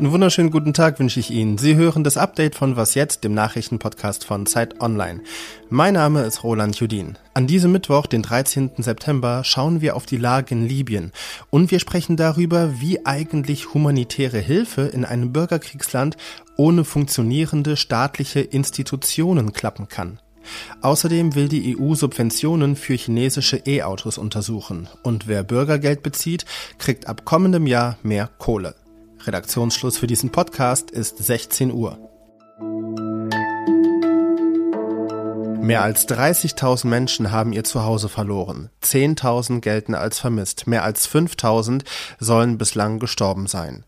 Einen wunderschönen guten Tag wünsche ich Ihnen. Sie hören das Update von Was jetzt, dem Nachrichtenpodcast von Zeit Online. Mein Name ist Roland Judin. An diesem Mittwoch, den 13. September, schauen wir auf die Lage in Libyen und wir sprechen darüber, wie eigentlich humanitäre Hilfe in einem Bürgerkriegsland ohne funktionierende staatliche Institutionen klappen kann. Außerdem will die EU Subventionen für chinesische E-Autos untersuchen und wer Bürgergeld bezieht, kriegt ab kommendem Jahr mehr Kohle. Redaktionsschluss für diesen Podcast ist 16 Uhr. Mehr als 30.000 Menschen haben ihr Zuhause verloren. 10.000 gelten als vermisst. Mehr als 5.000 sollen bislang gestorben sein.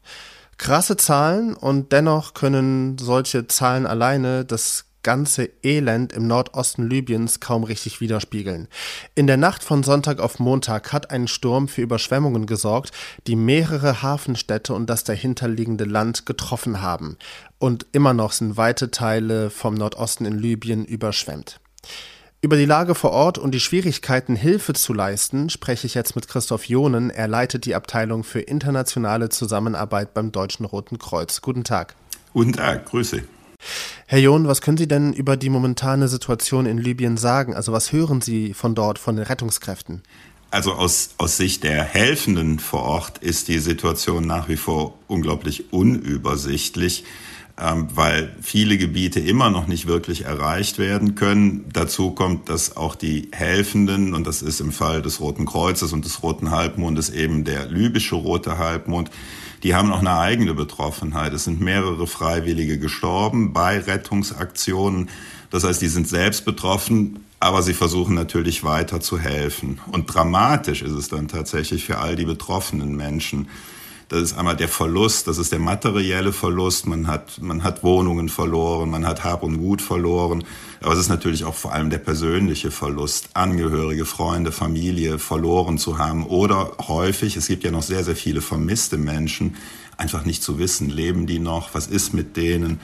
Krasse Zahlen und dennoch können solche Zahlen alleine das ganze Elend im Nordosten Libyens kaum richtig widerspiegeln. In der Nacht von Sonntag auf Montag hat ein Sturm für Überschwemmungen gesorgt, die mehrere Hafenstädte und das dahinterliegende Land getroffen haben. Und immer noch sind weite Teile vom Nordosten in Libyen überschwemmt. Über die Lage vor Ort und die Schwierigkeiten, Hilfe zu leisten, spreche ich jetzt mit Christoph Jonen. Er leitet die Abteilung für internationale Zusammenarbeit beim Deutschen Roten Kreuz. Guten Tag. Guten Tag, Grüße. Herr John, was können Sie denn über die momentane Situation in Libyen sagen? Also was hören Sie von dort, von den Rettungskräften? Also aus, aus Sicht der Helfenden vor Ort ist die Situation nach wie vor unglaublich unübersichtlich, weil viele Gebiete immer noch nicht wirklich erreicht werden können. Dazu kommt, dass auch die Helfenden, und das ist im Fall des Roten Kreuzes und des Roten Halbmondes eben der libysche Rote Halbmond, die haben auch eine eigene Betroffenheit. Es sind mehrere Freiwillige gestorben bei Rettungsaktionen. Das heißt, die sind selbst betroffen, aber sie versuchen natürlich weiter zu helfen. Und dramatisch ist es dann tatsächlich für all die betroffenen Menschen. Das ist einmal der Verlust, das ist der materielle Verlust. Man hat, man hat Wohnungen verloren, man hat Hab und Gut verloren. Aber es ist natürlich auch vor allem der persönliche Verlust, Angehörige, Freunde, Familie verloren zu haben. Oder häufig, es gibt ja noch sehr, sehr viele vermisste Menschen, einfach nicht zu wissen, leben die noch, was ist mit denen.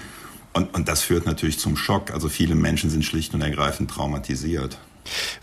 Und, und das führt natürlich zum Schock. Also viele Menschen sind schlicht und ergreifend traumatisiert.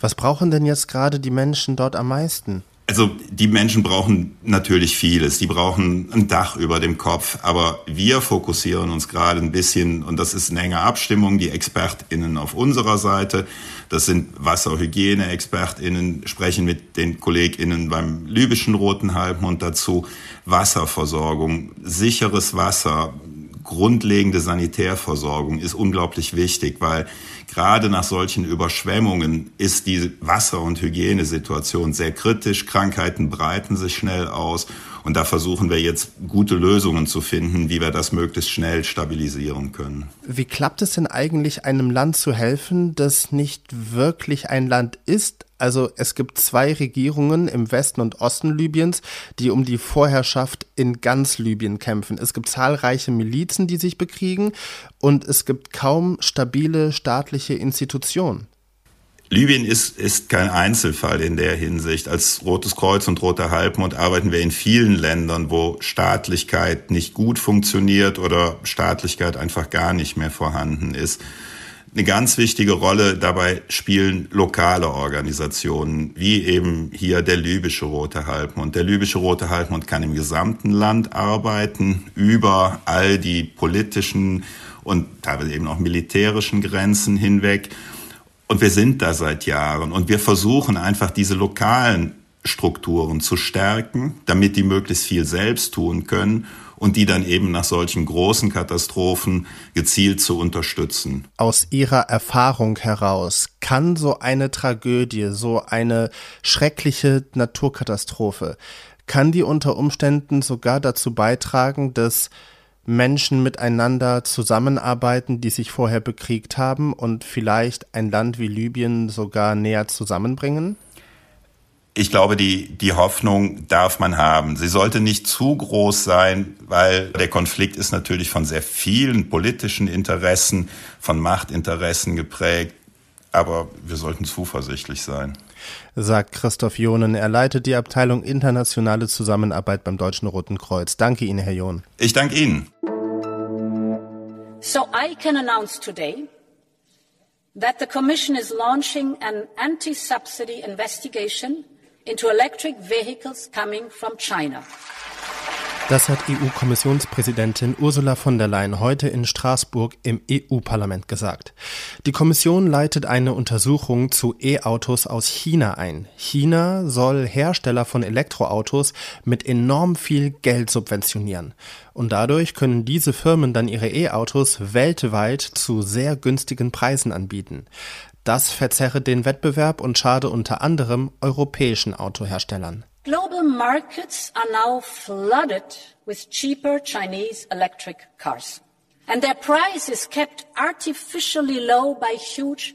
Was brauchen denn jetzt gerade die Menschen dort am meisten? Also die Menschen brauchen natürlich vieles. Die brauchen ein Dach über dem Kopf. Aber wir fokussieren uns gerade ein bisschen, und das ist eine enge Abstimmung, die ExpertInnen auf unserer Seite. Das sind Wasserhygiene-ExpertInnen, sprechen mit den KollegInnen beim libyschen Roten Halbmond dazu. Wasserversorgung, sicheres Wasser, grundlegende Sanitärversorgung ist unglaublich wichtig, weil gerade nach solchen Überschwemmungen ist die Wasser- und Hygienesituation sehr kritisch. Krankheiten breiten sich schnell aus. Und da versuchen wir jetzt gute Lösungen zu finden, wie wir das möglichst schnell stabilisieren können. Wie klappt es denn eigentlich, einem Land zu helfen, das nicht wirklich ein Land ist? Also es gibt zwei Regierungen im Westen und Osten Libyens, die um die Vorherrschaft in ganz Libyen kämpfen. Es gibt zahlreiche Milizen, die sich bekriegen und es gibt kaum stabile staatliche Institutionen. Libyen ist, ist kein Einzelfall in der Hinsicht. Als Rotes Kreuz und Roter Halbmond arbeiten wir in vielen Ländern, wo Staatlichkeit nicht gut funktioniert oder Staatlichkeit einfach gar nicht mehr vorhanden ist. Eine ganz wichtige Rolle dabei spielen lokale Organisationen, wie eben hier der libysche Rote Halbmond. Der libysche Rote Halbmond kann im gesamten Land arbeiten, über all die politischen und teilweise eben auch militärischen Grenzen hinweg. Und wir sind da seit Jahren und wir versuchen einfach diese lokalen Strukturen zu stärken, damit die möglichst viel selbst tun können und die dann eben nach solchen großen Katastrophen gezielt zu unterstützen. Aus Ihrer Erfahrung heraus, kann so eine Tragödie, so eine schreckliche Naturkatastrophe, kann die unter Umständen sogar dazu beitragen, dass Menschen miteinander zusammenarbeiten, die sich vorher bekriegt haben und vielleicht ein Land wie Libyen sogar näher zusammenbringen? Ich glaube, die, die Hoffnung darf man haben. Sie sollte nicht zu groß sein, weil der Konflikt ist natürlich von sehr vielen politischen Interessen, von Machtinteressen geprägt. Aber wir sollten zuversichtlich sein sagt Christoph Johnen. Er leitet die Abteilung Internationale Zusammenarbeit beim Deutschen Roten Kreuz. Danke Ihnen, Herr John. Ich danke Ihnen. So I can announce today that the Commission is launching an anti-subsidy investigation into electric vehicles coming from China. Das hat EU-Kommissionspräsidentin Ursula von der Leyen heute in Straßburg im EU-Parlament gesagt. Die Kommission leitet eine Untersuchung zu E-Autos aus China ein. China soll Hersteller von Elektroautos mit enorm viel Geld subventionieren. Und dadurch können diese Firmen dann ihre E-Autos weltweit zu sehr günstigen Preisen anbieten. Das verzerre den Wettbewerb und schade unter anderem europäischen Autoherstellern. Global markets are now flooded with cheaper Chinese electric cars. And their price is kept artificially low by huge.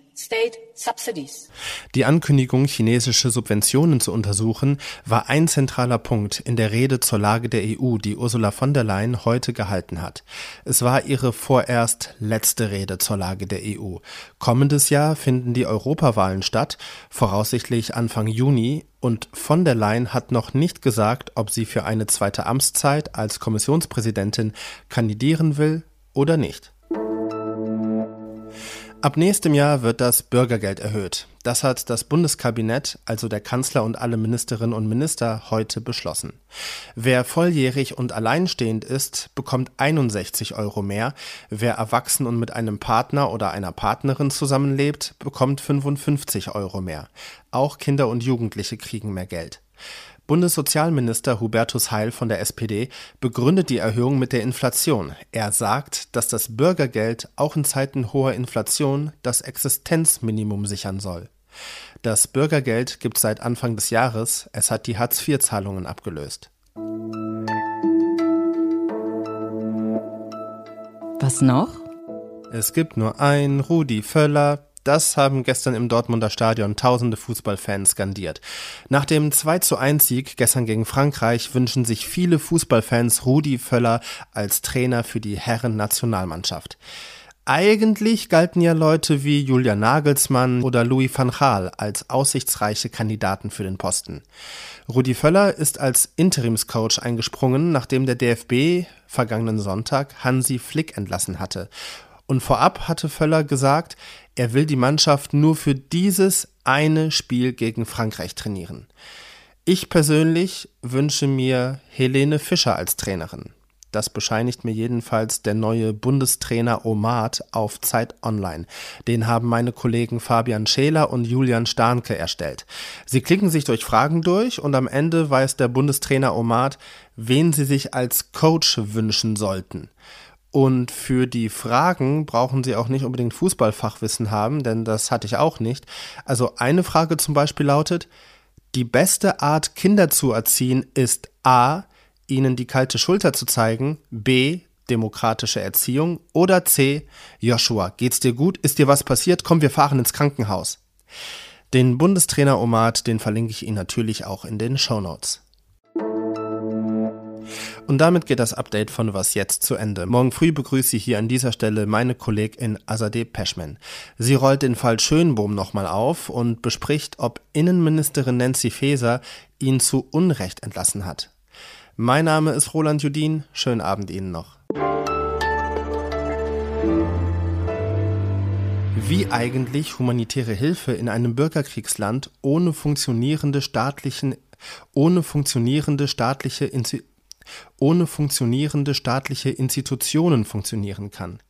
Die Ankündigung, chinesische Subventionen zu untersuchen, war ein zentraler Punkt in der Rede zur Lage der EU, die Ursula von der Leyen heute gehalten hat. Es war ihre vorerst letzte Rede zur Lage der EU. Kommendes Jahr finden die Europawahlen statt, voraussichtlich Anfang Juni, und von der Leyen hat noch nicht gesagt, ob sie für eine zweite Amtszeit als Kommissionspräsidentin kandidieren will oder nicht. Ab nächstem Jahr wird das Bürgergeld erhöht. Das hat das Bundeskabinett, also der Kanzler und alle Ministerinnen und Minister, heute beschlossen. Wer volljährig und alleinstehend ist, bekommt 61 Euro mehr. Wer erwachsen und mit einem Partner oder einer Partnerin zusammenlebt, bekommt 55 Euro mehr. Auch Kinder und Jugendliche kriegen mehr Geld. Bundessozialminister Hubertus Heil von der SPD begründet die Erhöhung mit der Inflation. Er sagt, dass das Bürgergeld auch in Zeiten hoher Inflation das Existenzminimum sichern soll. Das Bürgergeld gibt seit Anfang des Jahres, es hat die Hartz-IV-Zahlungen abgelöst. Was noch? Es gibt nur ein Rudi Völler, das haben gestern im Dortmunder Stadion tausende Fußballfans skandiert. Nach dem 2 zu 1 Sieg gestern gegen Frankreich wünschen sich viele Fußballfans Rudi Völler als Trainer für die Herren-Nationalmannschaft. Eigentlich galten ja Leute wie Julian Nagelsmann oder Louis van Gaal als aussichtsreiche Kandidaten für den Posten. Rudi Völler ist als Interimscoach eingesprungen, nachdem der DFB vergangenen Sonntag Hansi Flick entlassen hatte. Und vorab hatte Völler gesagt, er will die Mannschaft nur für dieses eine Spiel gegen Frankreich trainieren. Ich persönlich wünsche mir Helene Fischer als Trainerin. Das bescheinigt mir jedenfalls der neue Bundestrainer Omat auf Zeit Online. Den haben meine Kollegen Fabian Scheler und Julian Starnke erstellt. Sie klicken sich durch Fragen durch und am Ende weiß der Bundestrainer Omat, wen sie sich als Coach wünschen sollten. Und für die Fragen brauchen Sie auch nicht unbedingt Fußballfachwissen haben, denn das hatte ich auch nicht. Also eine Frage zum Beispiel lautet, die beste Art, Kinder zu erziehen, ist A, ihnen die kalte Schulter zu zeigen, B, demokratische Erziehung oder C, Joshua, geht's dir gut? Ist dir was passiert? Komm, wir fahren ins Krankenhaus. Den Bundestrainer Omat, den verlinke ich Ihnen natürlich auch in den Show Notes. Und damit geht das Update von Was jetzt zu Ende. Morgen früh begrüße ich hier an dieser Stelle meine Kollegin Azadeh Peschman. Sie rollt den Fall Schönbohm nochmal auf und bespricht, ob Innenministerin Nancy Faeser ihn zu Unrecht entlassen hat. Mein Name ist Roland Judin. Schönen Abend Ihnen noch. Wie eigentlich humanitäre Hilfe in einem Bürgerkriegsland ohne funktionierende staatlichen ohne funktionierende staatliche ohne funktionierende staatliche Institutionen funktionieren kann.